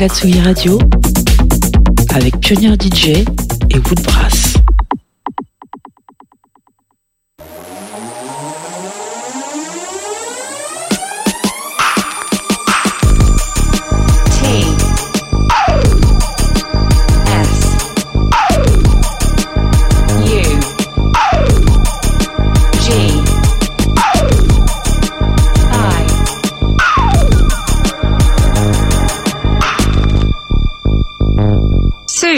la Tsugi Radio avec Pionnier DJ et Woodbrass.